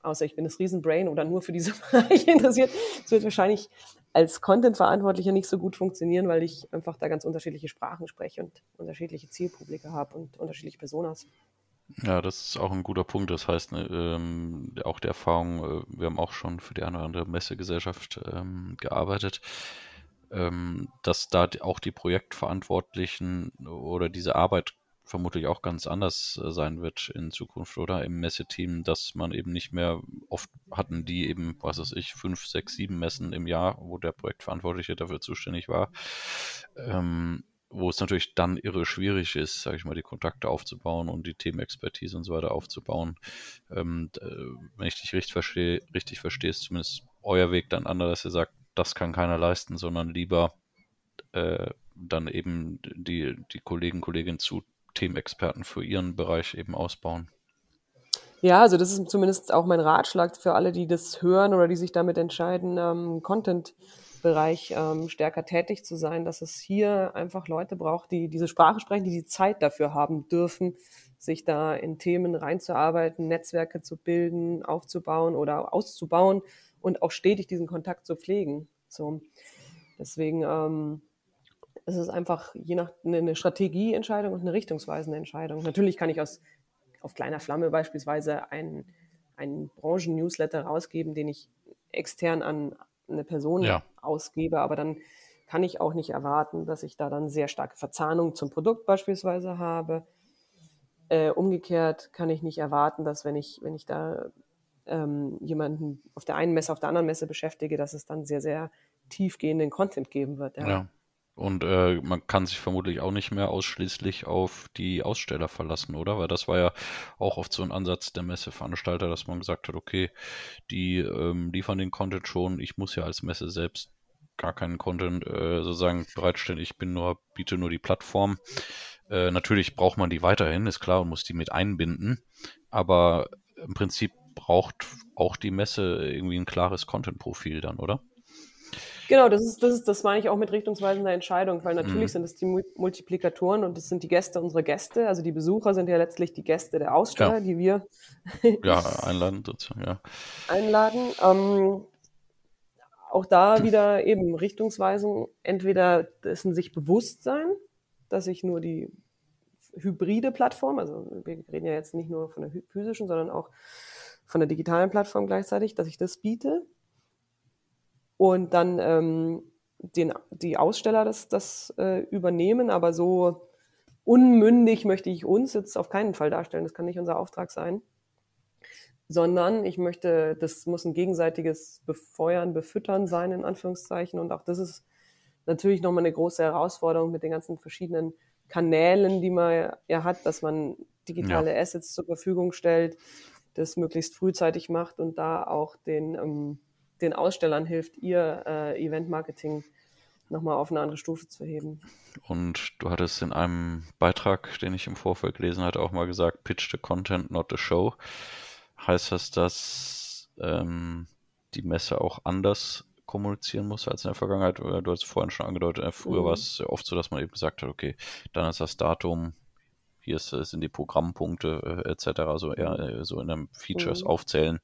außer ich bin das Riesenbrain oder nur für diese Bereiche interessiert, das wird wahrscheinlich als Content-Verantwortlicher nicht so gut funktionieren, weil ich einfach da ganz unterschiedliche Sprachen spreche und unterschiedliche Zielpublika habe und unterschiedliche Personas. Ja, das ist auch ein guter Punkt. Das heißt, ne, ähm, auch die Erfahrung, äh, wir haben auch schon für die eine oder andere Messegesellschaft ähm, gearbeitet, ähm, dass da auch die Projektverantwortlichen oder diese Arbeit vermutlich auch ganz anders äh, sein wird in Zukunft oder im Messeteam, dass man eben nicht mehr oft hatten die eben, was weiß ich, fünf, sechs, sieben Messen im Jahr, wo der Projektverantwortliche dafür zuständig war. Ähm, wo es natürlich dann irre schwierig ist, sage ich mal, die Kontakte aufzubauen und die Themenexpertise und so weiter aufzubauen. Ähm, äh, wenn ich dich richtig verstehe, richtig verstehe, ist zumindest euer Weg dann anders, dass ihr sagt, das kann keiner leisten, sondern lieber äh, dann eben die, die Kollegen, Kolleginnen zu Themenexperten für ihren Bereich eben ausbauen. Ja, also das ist zumindest auch mein Ratschlag für alle, die das hören oder die sich damit entscheiden, ähm, Content Bereich ähm, stärker tätig zu sein, dass es hier einfach Leute braucht, die diese Sprache sprechen, die die Zeit dafür haben dürfen, sich da in Themen reinzuarbeiten, Netzwerke zu bilden, aufzubauen oder auszubauen und auch stetig diesen Kontakt zu pflegen. So, deswegen ähm, es ist einfach je nach eine Strategieentscheidung und eine richtungsweisende Entscheidung. Natürlich kann ich aus auf kleiner Flamme beispielsweise einen, einen Branchen-Newsletter rausgeben, den ich extern an eine Person ja. ausgebe, aber dann kann ich auch nicht erwarten, dass ich da dann sehr starke Verzahnung zum Produkt beispielsweise habe. Äh, umgekehrt kann ich nicht erwarten, dass wenn ich, wenn ich da ähm, jemanden auf der einen Messe, auf der anderen Messe beschäftige, dass es dann sehr, sehr tiefgehenden Content geben wird. Ja. ja. Und äh, man kann sich vermutlich auch nicht mehr ausschließlich auf die Aussteller verlassen, oder? Weil das war ja auch oft so ein Ansatz der Messeveranstalter, dass man gesagt hat, okay, die ähm, liefern den Content schon, ich muss ja als Messe selbst gar keinen Content äh, sozusagen bereitstellen, ich bin nur, biete nur die Plattform. Äh, natürlich braucht man die weiterhin, ist klar, und muss die mit einbinden, aber im Prinzip braucht auch die Messe irgendwie ein klares Content-Profil dann, oder? Genau, das ist, das ist, das meine ich auch mit richtungsweisender Entscheidung, weil natürlich mhm. sind es die Multiplikatoren und das sind die Gäste unserer Gäste. Also die Besucher sind ja letztlich die Gäste der Aussteller, ja. die wir ja, einladen sozusagen, ja. einladen. Ähm, auch da wieder eben Richtungsweisung, entweder dessen sich bewusst sein, dass ich nur die hybride Plattform, also wir reden ja jetzt nicht nur von der physischen, sondern auch von der digitalen Plattform gleichzeitig, dass ich das biete. Und dann ähm, den, die Aussteller das, das äh, übernehmen, aber so unmündig möchte ich uns jetzt auf keinen Fall darstellen. Das kann nicht unser Auftrag sein. Sondern ich möchte, das muss ein gegenseitiges Befeuern, Befüttern sein, in Anführungszeichen. Und auch das ist natürlich nochmal eine große Herausforderung mit den ganzen verschiedenen Kanälen, die man ja hat, dass man digitale ja. Assets zur Verfügung stellt, das möglichst frühzeitig macht und da auch den, ähm, den Ausstellern hilft, ihr äh, Event-Marketing nochmal auf eine andere Stufe zu heben. Und du hattest in einem Beitrag, den ich im Vorfeld gelesen hatte, auch mal gesagt, pitch the content, not the show. Heißt das, dass ähm, die Messe auch anders kommunizieren muss als in der Vergangenheit? Du hast vorhin schon angedeutet, äh, früher mhm. war es oft so, dass man eben gesagt hat, okay, dann ist das Datum, hier ist, äh, sind die Programmpunkte äh, etc., so eher äh, so in einem Features mhm. aufzählen.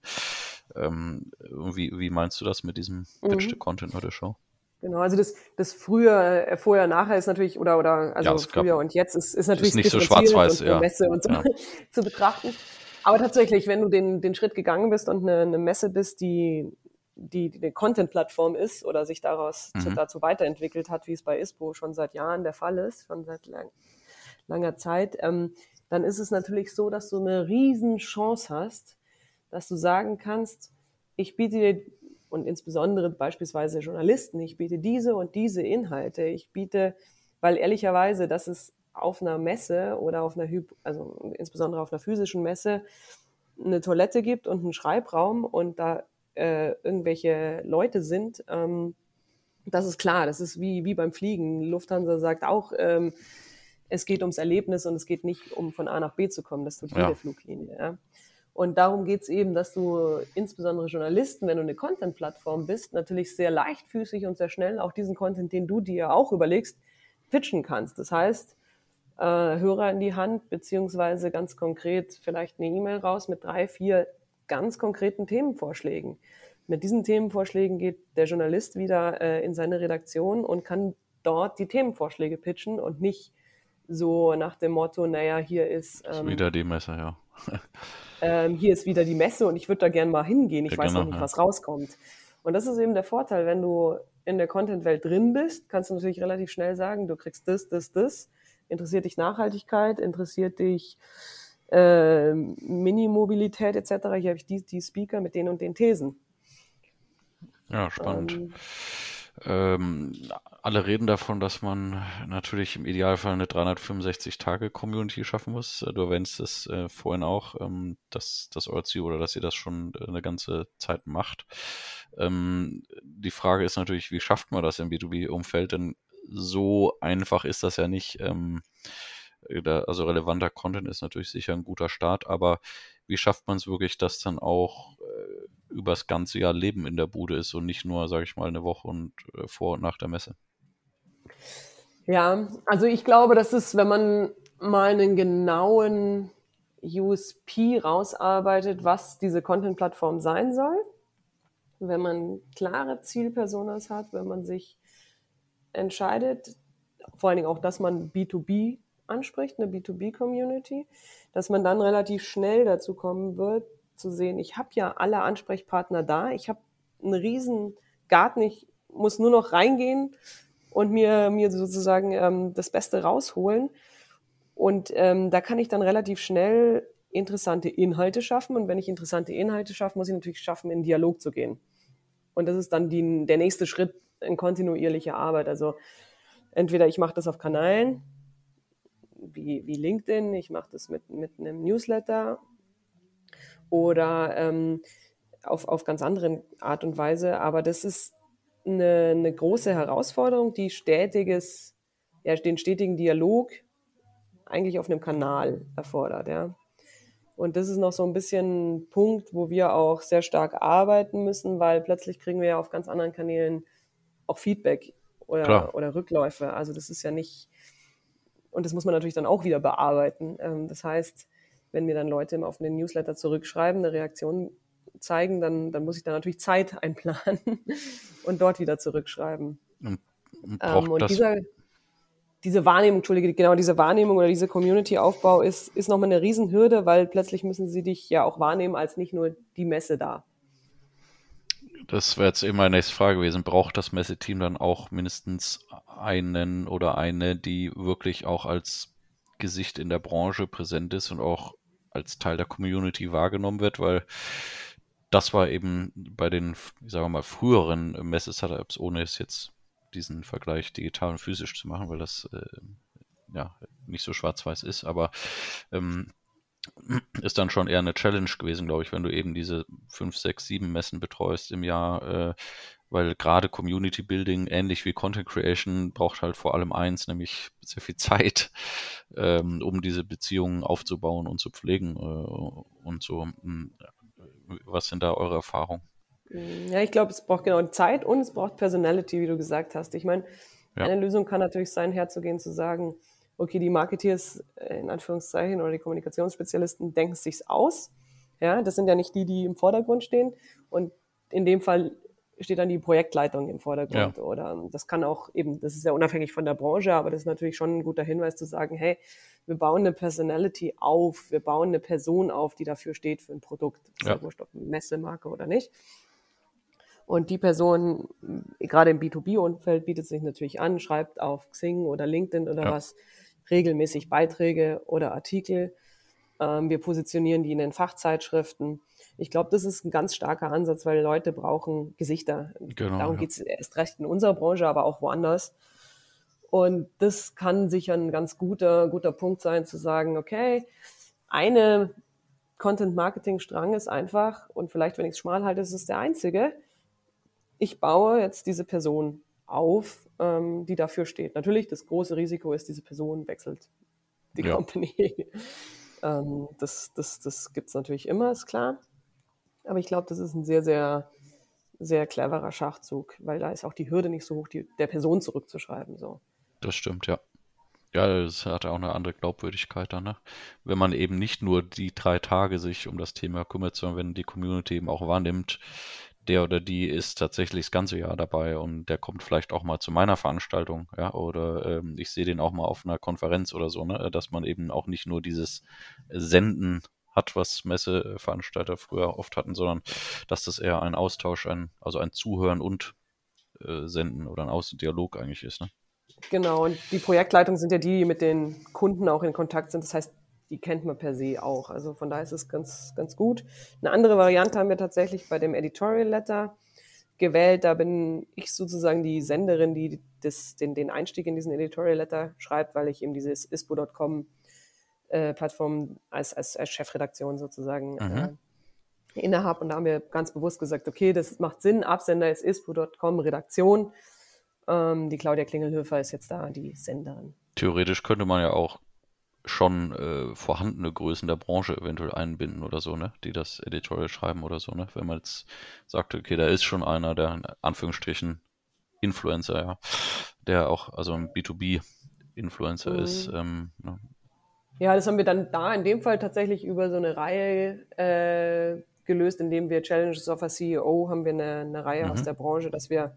Ähm, wie, wie meinst du das mit diesem Pitch mhm. Content oder Show? Genau, also das, das früher, äh, vorher, nachher ist natürlich, oder, oder also ja, früher gab, und jetzt ist, ist natürlich ist nicht so schwarz-weiß, ja. Messe und so ja. zu betrachten. Aber tatsächlich, wenn du den, den Schritt gegangen bist und eine, eine Messe bist, die, die, die eine Content-Plattform ist oder sich daraus mhm. zu, dazu weiterentwickelt hat, wie es bei ISPO schon seit Jahren der Fall ist, schon seit lang, langer Zeit, ähm, dann ist es natürlich so, dass du eine riesen Chance hast, dass du sagen kannst, ich biete dir und insbesondere beispielsweise Journalisten, ich biete diese und diese Inhalte, ich biete, weil ehrlicherweise, dass es auf einer Messe oder auf einer, also insbesondere auf einer physischen Messe, eine Toilette gibt und einen Schreibraum und da äh, irgendwelche Leute sind, ähm, das ist klar, das ist wie, wie beim Fliegen. Lufthansa sagt auch, ähm, es geht ums Erlebnis und es geht nicht um von A nach B zu kommen, das tut jede ja. Fluglinie. Ja. Und darum geht es eben, dass du insbesondere Journalisten, wenn du eine Content-Plattform bist, natürlich sehr leichtfüßig und sehr schnell auch diesen Content, den du dir auch überlegst, pitchen kannst. Das heißt, äh, Hörer in die Hand, beziehungsweise ganz konkret vielleicht eine E-Mail raus mit drei, vier ganz konkreten Themenvorschlägen. Mit diesen Themenvorschlägen geht der Journalist wieder äh, in seine Redaktion und kann dort die Themenvorschläge pitchen und nicht so nach dem Motto, naja, hier ist. Ähm, ist wieder die Messer, ja. Ähm, hier ist wieder die Messe und ich würde da gerne mal hingehen. Ich ja, weiß genau, noch nicht, ja. was rauskommt. Und das ist eben der Vorteil, wenn du in der Content-Welt drin bist, kannst du natürlich relativ schnell sagen, du kriegst das, das, das. Interessiert dich Nachhaltigkeit, interessiert dich äh, Mini-Mobilität etc. Hier habe ich die, die Speaker mit den und den Thesen. Ja, spannend. Ähm, ähm, alle reden davon, dass man natürlich im Idealfall eine 365-Tage-Community schaffen muss. Du erwähnst es äh, vorhin auch, ähm, dass das Ziel oder dass ihr das schon äh, eine ganze Zeit macht. Ähm, die Frage ist natürlich, wie schafft man das im B2B-Umfeld? Denn so einfach ist das ja nicht. Ähm, da, also relevanter Content ist natürlich sicher ein guter Start, aber wie schafft man es wirklich, dass dann auch äh, übers ganze Jahr Leben in der Bude ist und nicht nur, sage ich mal, eine Woche und äh, vor und nach der Messe? Ja, also ich glaube, das ist, wenn man mal einen genauen USP rausarbeitet, was diese Content-Plattform sein soll, wenn man klare Zielpersonas hat, wenn man sich entscheidet, vor allen Dingen auch, dass man B2B anspricht, eine B2B-Community, dass man dann relativ schnell dazu kommen wird, zu sehen, ich habe ja alle Ansprechpartner da, ich habe einen riesen Garten, ich muss nur noch reingehen und mir, mir sozusagen ähm, das Beste rausholen. Und ähm, da kann ich dann relativ schnell interessante Inhalte schaffen. Und wenn ich interessante Inhalte schaffe, muss ich natürlich schaffen, in Dialog zu gehen. Und das ist dann die, der nächste Schritt in kontinuierliche Arbeit. Also entweder ich mache das auf Kanälen wie, wie LinkedIn, ich mache das mit, mit einem Newsletter oder ähm, auf, auf ganz andere Art und Weise. Aber das ist eine, eine große Herausforderung, die stetiges, ja, den stetigen Dialog eigentlich auf einem Kanal erfordert, ja. Und das ist noch so ein bisschen ein Punkt, wo wir auch sehr stark arbeiten müssen, weil plötzlich kriegen wir ja auf ganz anderen Kanälen auch Feedback oder, oder Rückläufe. Also das ist ja nicht, und das muss man natürlich dann auch wieder bearbeiten. Ähm, das heißt, wenn mir dann Leute auf den Newsletter zurückschreiben, eine Reaktion zeigen, dann, dann muss ich da natürlich Zeit einplanen und dort wieder zurückschreiben. Und, und, ähm, und dieser, diese Wahrnehmung, Entschuldige, genau diese Wahrnehmung oder diese Community-Aufbau ist, ist nochmal eine Riesenhürde, weil plötzlich müssen sie dich ja auch wahrnehmen als nicht nur die Messe da. Das wäre jetzt eben meine nächste Frage gewesen. Braucht das Messeteam dann auch mindestens einen oder eine, die wirklich auch als Gesicht in der Branche präsent ist und auch als Teil der Community wahrgenommen wird, weil das war eben bei den, sagen wir mal, früheren Messe-Setups, ohne es jetzt diesen Vergleich digital und physisch zu machen, weil das äh, ja nicht so schwarz-weiß ist, aber ähm, ist dann schon eher eine Challenge gewesen, glaube ich, wenn du eben diese fünf, sechs, sieben Messen betreust im Jahr, äh, weil gerade Community Building, ähnlich wie Content Creation, braucht halt vor allem eins, nämlich sehr viel Zeit, ähm, um diese Beziehungen aufzubauen und zu pflegen äh, und so. Was sind da eure Erfahrungen? Ja, ich glaube, es braucht genau Zeit und es braucht Personality, wie du gesagt hast. Ich meine, ja. eine Lösung kann natürlich sein, herzugehen, zu sagen, okay, die Marketeers äh, in Anführungszeichen oder die Kommunikationsspezialisten denken es sich aus. Ja, das sind ja nicht die, die im Vordergrund stehen. Und in dem Fall steht dann die Projektleitung im Vordergrund. Ja. Oder das kann auch eben, das ist ja unabhängig von der Branche, aber das ist natürlich schon ein guter Hinweis zu sagen, hey, wir bauen eine Personality auf, wir bauen eine Person auf, die dafür steht für ein Produkt. Das ja. ist ja wurscht, ob Messemarke oder nicht. Und die Person, gerade im B2B-Umfeld, bietet sich natürlich an, schreibt auf Xing oder LinkedIn oder ja. was regelmäßig Beiträge oder Artikel. Ähm, wir positionieren die in den Fachzeitschriften. Ich glaube, das ist ein ganz starker Ansatz, weil Leute brauchen Gesichter. Genau, Darum ja. geht es erst recht in unserer Branche, aber auch woanders. Und das kann sicher ein ganz guter, guter Punkt sein, zu sagen, okay, eine Content-Marketing-Strang ist einfach, und vielleicht, wenn ich es schmal halte, ist es der einzige. Ich baue jetzt diese Person auf, ähm, die dafür steht. Natürlich, das große Risiko ist, diese Person wechselt die ja. Company. ähm, das das, das gibt es natürlich immer, ist klar. Aber ich glaube, das ist ein sehr, sehr, sehr cleverer Schachzug, weil da ist auch die Hürde nicht so hoch, die, der Person zurückzuschreiben. So. Das stimmt, ja. Ja, das hat auch eine andere Glaubwürdigkeit dann, ne? Wenn man eben nicht nur die drei Tage sich um das Thema kümmert, sondern wenn die Community eben auch wahrnimmt, der oder die ist tatsächlich das ganze Jahr dabei und der kommt vielleicht auch mal zu meiner Veranstaltung, ja, oder ähm, ich sehe den auch mal auf einer Konferenz oder so, ne, dass man eben auch nicht nur dieses Senden hat, was Messeveranstalter früher oft hatten, sondern dass das eher ein Austausch, ein, also ein Zuhören und äh, Senden oder ein Außendialog eigentlich ist, ne? Genau, und die Projektleitungen sind ja die, die mit den Kunden auch in Kontakt sind. Das heißt, die kennt man per se auch. Also von daher ist es ganz, ganz gut. Eine andere Variante haben wir tatsächlich bei dem Editorial Letter gewählt. Da bin ich sozusagen die Senderin, die das, den, den Einstieg in diesen Editorial Letter schreibt, weil ich eben dieses ispo.com äh, Plattform als, als, als Chefredaktion sozusagen mhm. äh, innehabe. Und da haben wir ganz bewusst gesagt, okay, das macht Sinn. Absender ist ispo.com Redaktion. Ähm, die Claudia Klingelhöfer ist jetzt da die Senderin. Theoretisch könnte man ja auch schon äh, vorhandene Größen der Branche eventuell einbinden oder so, ne? Die das Editorial schreiben oder so, ne? Wenn man jetzt sagt, okay, da ist schon einer, der in Anführungsstrichen Influencer, ja, der auch, also ein B2B-Influencer mhm. ist. Ähm, ne? Ja, das haben wir dann da in dem Fall tatsächlich über so eine Reihe äh, gelöst, indem wir Challenges of a CEO haben wir eine, eine Reihe mhm. aus der Branche, dass wir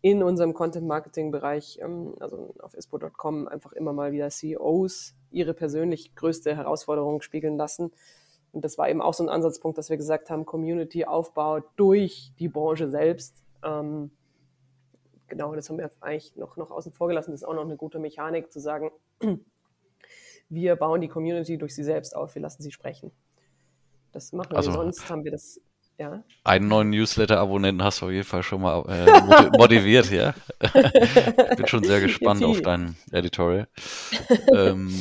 in unserem Content-Marketing-Bereich, ähm, also auf ispo.com, einfach immer mal wieder CEOs ihre persönlich größte Herausforderung spiegeln lassen. Und das war eben auch so ein Ansatzpunkt, dass wir gesagt haben, Community-Aufbau durch die Branche selbst. Ähm, genau, das haben wir eigentlich noch, noch außen vor gelassen. Das ist auch noch eine gute Mechanik, zu sagen, wir bauen die Community durch sie selbst auf, wir lassen sie sprechen. Das machen also, wir sonst, haben wir das ja. Einen neuen Newsletter-Abonnenten hast du auf jeden Fall schon mal äh, motiviert, ja. Bin schon sehr gespannt auf dein Editorial. ähm,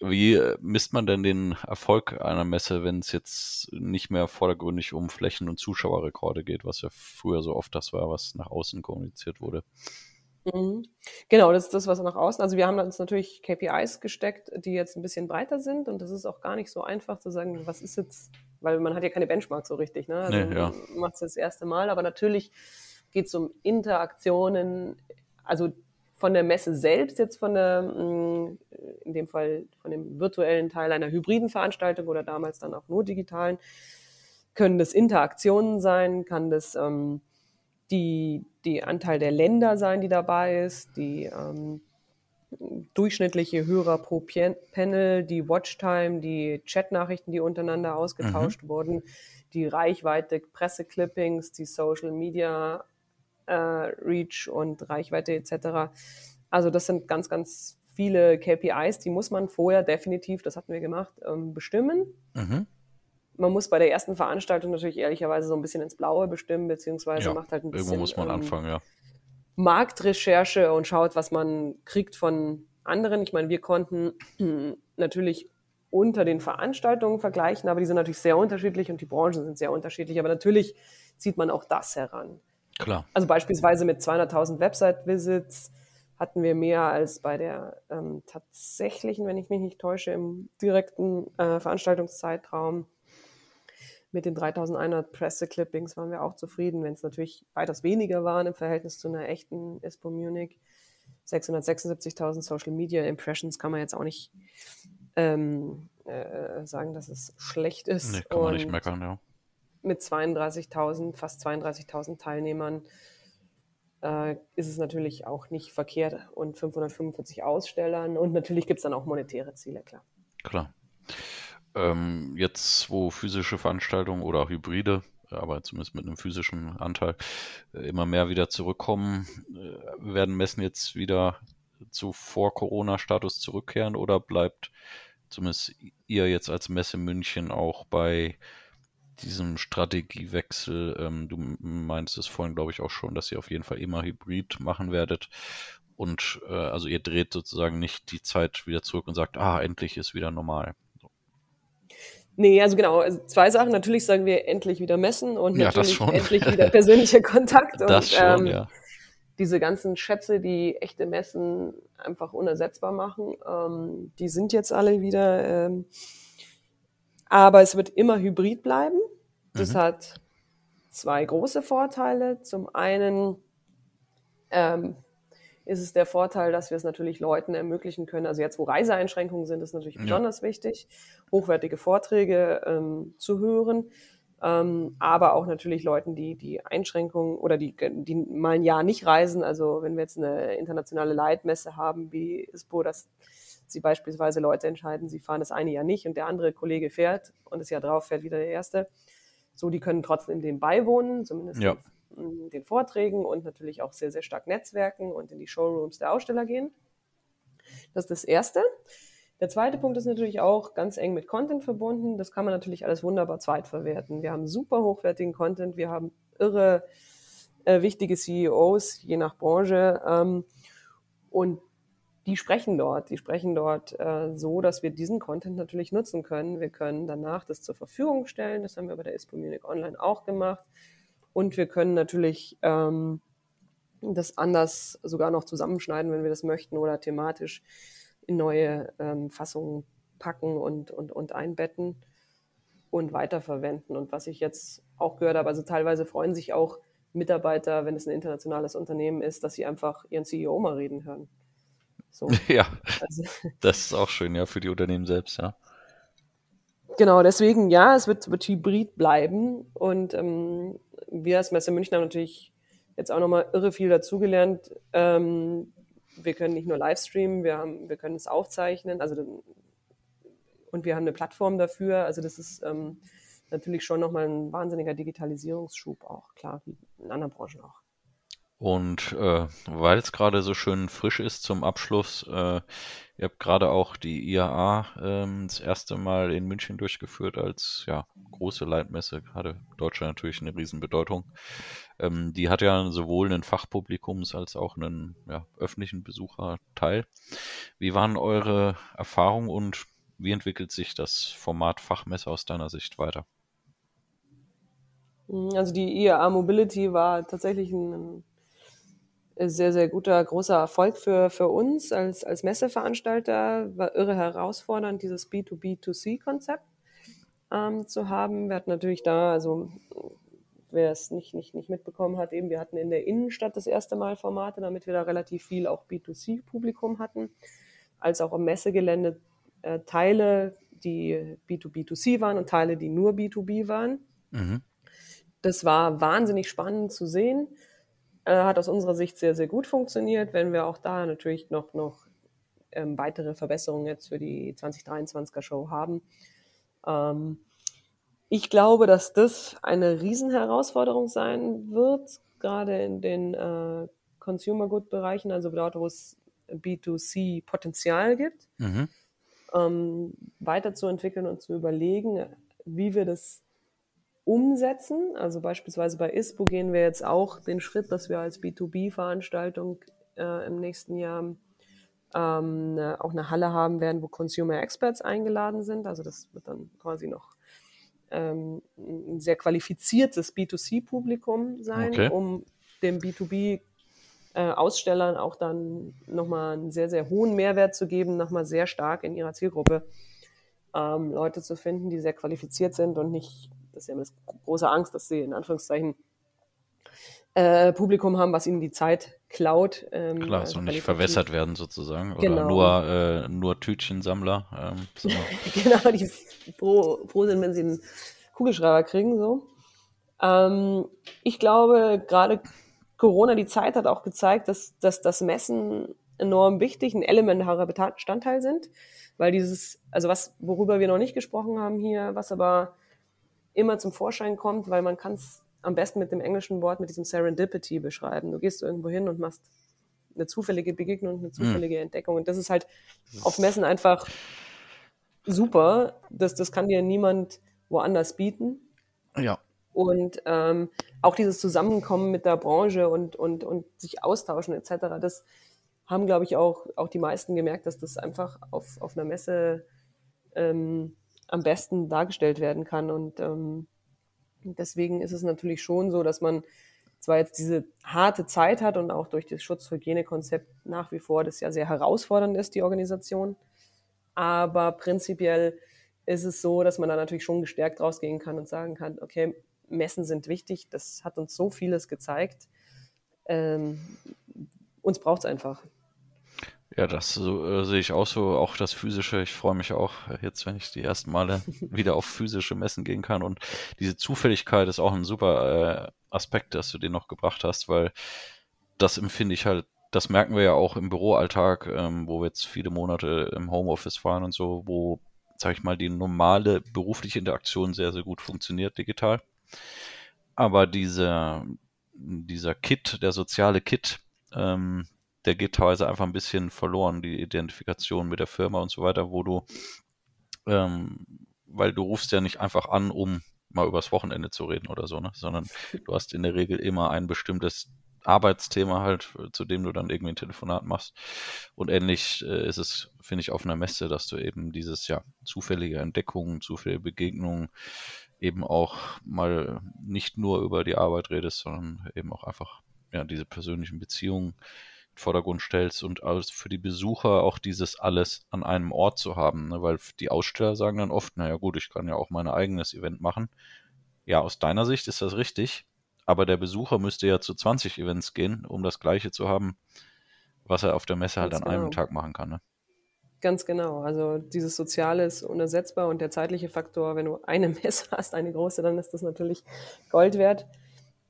wie misst man denn den Erfolg einer Messe, wenn es jetzt nicht mehr vordergründig um Flächen- und Zuschauerrekorde geht, was ja früher so oft das war, was nach außen kommuniziert wurde? Mhm. Genau, das ist das, was nach außen. Also wir haben uns natürlich KPIs gesteckt, die jetzt ein bisschen breiter sind und das ist auch gar nicht so einfach zu sagen, was ist jetzt weil man hat ja keine Benchmark so richtig. Ne? Also nee, ja. macht es das erste Mal, aber natürlich geht es um Interaktionen, also von der Messe selbst, jetzt von der, mm, in dem Fall von dem virtuellen Teil einer hybriden Veranstaltung oder damals dann auch nur digitalen, können das Interaktionen sein, kann das ähm, die, die Anteil der Länder sein, die dabei ist, die ähm, durchschnittliche Hörer pro Panel, die Watchtime, die Chatnachrichten, die untereinander ausgetauscht mhm. wurden, die Reichweite, Presseclippings, die Social Media äh, Reach und Reichweite etc. Also das sind ganz, ganz viele KPIs, die muss man vorher definitiv, das hatten wir gemacht, ähm, bestimmen. Mhm. Man muss bei der ersten Veranstaltung natürlich ehrlicherweise so ein bisschen ins Blaue bestimmen, beziehungsweise ja, macht halt ein bisschen. Irgendwo muss man ähm, anfangen, ja. Marktrecherche und schaut, was man kriegt von anderen. Ich meine, wir konnten natürlich unter den Veranstaltungen vergleichen, aber die sind natürlich sehr unterschiedlich und die Branchen sind sehr unterschiedlich. Aber natürlich zieht man auch das heran. Klar. Also beispielsweise mit 200.000 Website-Visits hatten wir mehr als bei der ähm, tatsächlichen, wenn ich mich nicht täusche, im direkten äh, Veranstaltungszeitraum. Mit den 3100 Presse-Clippings waren wir auch zufrieden, wenn es natürlich weitaus weniger waren im Verhältnis zu einer echten ISPO Munich. 676.000 Social Media Impressions kann man jetzt auch nicht ähm, äh, sagen, dass es schlecht ist. Nee, kann man nicht meckern, ja. Mit 32.000, fast 32.000 Teilnehmern äh, ist es natürlich auch nicht verkehrt und 545 Ausstellern und natürlich gibt es dann auch monetäre Ziele, klar. Klar. Ähm, jetzt, wo physische Veranstaltungen oder auch Hybride, aber zumindest mit einem physischen Anteil, äh, immer mehr wieder zurückkommen, äh, werden Messen jetzt wieder zu Vor-Corona-Status zurückkehren oder bleibt zumindest ihr jetzt als Messe München auch bei diesem Strategiewechsel? Ähm, du meinst es vorhin, glaube ich, auch schon, dass ihr auf jeden Fall immer Hybrid machen werdet. Und äh, also ihr dreht sozusagen nicht die Zeit wieder zurück und sagt, ah, endlich ist wieder normal. Nee, also genau, also zwei Sachen. Natürlich sagen wir endlich wieder messen und ja, natürlich endlich wieder persönlicher Kontakt. Das und, schon, ähm, ja. Diese ganzen Schätze, die echte Messen einfach unersetzbar machen, ähm, die sind jetzt alle wieder. Ähm, aber es wird immer hybrid bleiben. Das mhm. hat zwei große Vorteile. Zum einen ähm, ist es der Vorteil, dass wir es natürlich Leuten ermöglichen können. Also jetzt, wo Reiseeinschränkungen sind, ist natürlich besonders ja. wichtig, hochwertige Vorträge ähm, zu hören. Ähm, aber auch natürlich Leuten, die die Einschränkungen oder die, die mal ein Jahr nicht reisen. Also wenn wir jetzt eine internationale Leitmesse haben, wie ISPO, dass sie beispielsweise Leute entscheiden, sie fahren das eine Jahr nicht und der andere Kollege fährt und das Jahr drauf fährt wieder der erste. So, die können trotzdem dem beiwohnen, zumindest ja den Vorträgen und natürlich auch sehr, sehr stark netzwerken und in die Showrooms der Aussteller gehen. Das ist das Erste. Der zweite Punkt ist natürlich auch ganz eng mit Content verbunden. Das kann man natürlich alles wunderbar zweitverwerten. Wir haben super hochwertigen Content, wir haben irre äh, wichtige CEOs, je nach Branche. Ähm, und die sprechen dort. Die sprechen dort äh, so, dass wir diesen Content natürlich nutzen können. Wir können danach das zur Verfügung stellen. Das haben wir bei der ISPO Munich Online auch gemacht. Und wir können natürlich ähm, das anders sogar noch zusammenschneiden, wenn wir das möchten, oder thematisch in neue ähm, Fassungen packen und, und, und einbetten und weiterverwenden. Und was ich jetzt auch gehört habe, also teilweise freuen sich auch Mitarbeiter, wenn es ein internationales Unternehmen ist, dass sie einfach ihren CEO mal reden hören. So. Ja, also. das ist auch schön, ja, für die Unternehmen selbst, ja. Genau, deswegen, ja, es wird, wird hybrid bleiben und ähm, wir als Messe München haben natürlich jetzt auch nochmal irre viel dazugelernt. Ähm, wir können nicht nur Livestreamen, wir, haben, wir können es aufzeichnen, also und wir haben eine Plattform dafür. Also das ist ähm, natürlich schon nochmal ein wahnsinniger Digitalisierungsschub auch, klar, wie in anderen Branchen auch. Und äh, weil es gerade so schön frisch ist zum Abschluss, äh, ihr habt gerade auch die IAA äh, das erste Mal in München durchgeführt als ja, große Leitmesse, gerade Deutschland natürlich eine Riesenbedeutung. Ähm, die hat ja sowohl einen Fachpublikums als auch einen ja, öffentlichen Besucherteil. Wie waren eure Erfahrungen und wie entwickelt sich das Format Fachmesse aus deiner Sicht weiter? Also die IAA Mobility war tatsächlich ein sehr, sehr guter, großer Erfolg für, für uns als, als Messeveranstalter. War irre herausfordernd, dieses B2B2C-Konzept ähm, zu haben. Wir hatten natürlich da, also wer es nicht, nicht, nicht mitbekommen hat, eben, wir hatten in der Innenstadt das erste Mal Formate, damit wir da relativ viel auch B2C-Publikum hatten, als auch am Messegelände äh, Teile, die B2B2C waren und Teile, die nur B2B waren. Mhm. Das war wahnsinnig spannend zu sehen. Äh, hat aus unserer Sicht sehr, sehr gut funktioniert, wenn wir auch da natürlich noch, noch ähm, weitere Verbesserungen jetzt für die 2023er Show haben. Ähm, ich glaube, dass das eine Riesenherausforderung sein wird, gerade in den äh, Consumer Good Bereichen, also dort, wo es B2C Potenzial gibt, mhm. ähm, weiterzuentwickeln und zu überlegen, wie wir das umsetzen. Also beispielsweise bei ISPO gehen wir jetzt auch den Schritt, dass wir als B2B-Veranstaltung äh, im nächsten Jahr ähm, auch eine Halle haben werden, wo Consumer Experts eingeladen sind. Also das wird dann quasi noch ähm, ein sehr qualifiziertes B2C-Publikum sein, okay. um dem B2B äh, Ausstellern auch dann nochmal einen sehr, sehr hohen Mehrwert zu geben, nochmal sehr stark in ihrer Zielgruppe ähm, Leute zu finden, die sehr qualifiziert sind und nicht das ist ja immer das große Angst, dass sie in Anführungszeichen äh, Publikum haben, was ihnen die Zeit klaut. Ähm, Klar, also so nicht verwässert werden sozusagen. Oder genau. nur, äh, nur Tütchensammler. Ähm, so. genau, die froh, froh sind, wenn sie einen Kugelschreiber kriegen. So. Ähm, ich glaube, gerade Corona, die Zeit hat auch gezeigt, dass, dass das Messen enorm wichtig, ein elementarer Bestandteil sind, weil dieses, also was, worüber wir noch nicht gesprochen haben hier, was aber immer zum Vorschein kommt, weil man kann es am besten mit dem englischen Wort, mit diesem Serendipity beschreiben. Du gehst irgendwo hin und machst eine zufällige Begegnung, eine hm. zufällige mhm. Entdeckung. Und das ist halt auf Messen einfach super. Das, das kann dir niemand woanders bieten. Ja. Und ähm, auch dieses Zusammenkommen mit der Branche und, und, und sich austauschen etc., das haben, glaube ich, auch, auch die meisten gemerkt, dass das einfach auf, auf einer Messe ähm, am besten dargestellt werden kann. Und ähm, deswegen ist es natürlich schon so, dass man zwar jetzt diese harte Zeit hat und auch durch das Schutzhygienekonzept nach wie vor das ja sehr herausfordernd ist, die Organisation. Aber prinzipiell ist es so, dass man da natürlich schon gestärkt rausgehen kann und sagen kann, okay, Messen sind wichtig, das hat uns so vieles gezeigt. Ähm, uns braucht es einfach. Ja, das so, äh, sehe ich auch so. Auch das Physische. Ich freue mich auch jetzt, wenn ich die ersten Male wieder auf physische Messen gehen kann. Und diese Zufälligkeit ist auch ein super äh, Aspekt, dass du den noch gebracht hast, weil das empfinde ich halt, das merken wir ja auch im Büroalltag, ähm, wo wir jetzt viele Monate im Homeoffice waren und so, wo, sag ich mal, die normale berufliche Interaktion sehr, sehr gut funktioniert digital. Aber diese, dieser Kit, der soziale Kit, ähm, der geht teilweise einfach ein bisschen verloren, die Identifikation mit der Firma und so weiter, wo du, ähm, weil du rufst ja nicht einfach an, um mal übers Wochenende zu reden oder so, ne? sondern du hast in der Regel immer ein bestimmtes Arbeitsthema halt, zu dem du dann irgendwie ein Telefonat machst. Und ähnlich äh, ist es, finde ich, auf einer Messe, dass du eben dieses, ja, zufällige Entdeckungen, zufällige Begegnungen eben auch mal nicht nur über die Arbeit redest, sondern eben auch einfach, ja, diese persönlichen Beziehungen Vordergrund stellst und für die Besucher auch dieses alles an einem Ort zu haben, ne? weil die Aussteller sagen dann oft, naja gut, ich kann ja auch mein eigenes Event machen. Ja, aus deiner Sicht ist das richtig, aber der Besucher müsste ja zu 20 Events gehen, um das gleiche zu haben, was er auf der Messe halt Ganz halt an genau. einem Tag machen kann. Ne? Ganz genau. Also dieses Soziale ist unersetzbar und der zeitliche Faktor, wenn du eine Messe hast, eine große, dann ist das natürlich Gold wert.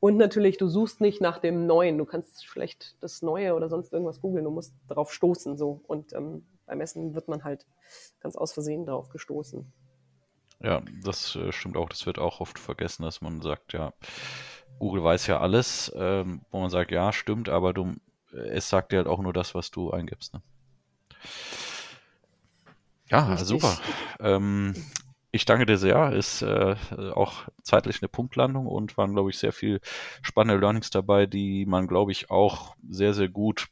Und natürlich, du suchst nicht nach dem Neuen. Du kannst vielleicht das Neue oder sonst irgendwas googeln. Du musst darauf stoßen. So. Und ähm, beim Essen wird man halt ganz aus Versehen darauf gestoßen. Ja, das äh, stimmt auch. Das wird auch oft vergessen, dass man sagt, ja, Google weiß ja alles, ähm, wo man sagt, ja, stimmt, aber du, es sagt dir halt auch nur das, was du eingibst. Ne? Ja, Richtig. super. Ähm, ich danke dir sehr. Ist äh, auch zeitlich eine Punktlandung und waren, glaube ich, sehr viel spannende Learnings dabei, die man, glaube ich, auch sehr, sehr gut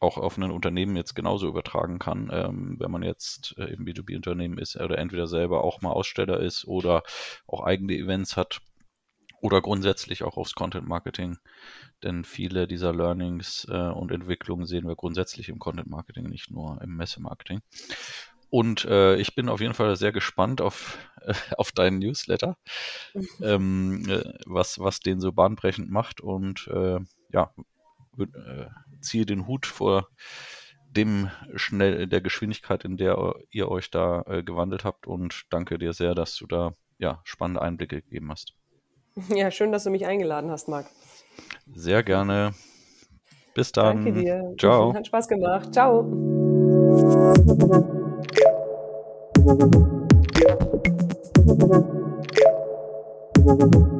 auch auf ein Unternehmen jetzt genauso übertragen kann, ähm, wenn man jetzt äh, im B2B-Unternehmen ist oder entweder selber auch mal Aussteller ist oder auch eigene Events hat oder grundsätzlich auch aufs Content Marketing. Denn viele dieser Learnings äh, und Entwicklungen sehen wir grundsätzlich im Content Marketing, nicht nur im Messemarketing. Und äh, ich bin auf jeden Fall sehr gespannt auf, äh, auf deinen Newsletter, ähm, äh, was, was den so bahnbrechend macht. Und äh, ja, äh, ziehe den Hut vor dem schnell der Geschwindigkeit, in der ihr euch da äh, gewandelt habt. Und danke dir sehr, dass du da ja, spannende Einblicke gegeben hast. Ja, schön, dass du mich eingeladen hast, Marc. Sehr gerne. Bis dann. Danke dir. Ciao. Hat Spaß gemacht. Ciao. Thank you.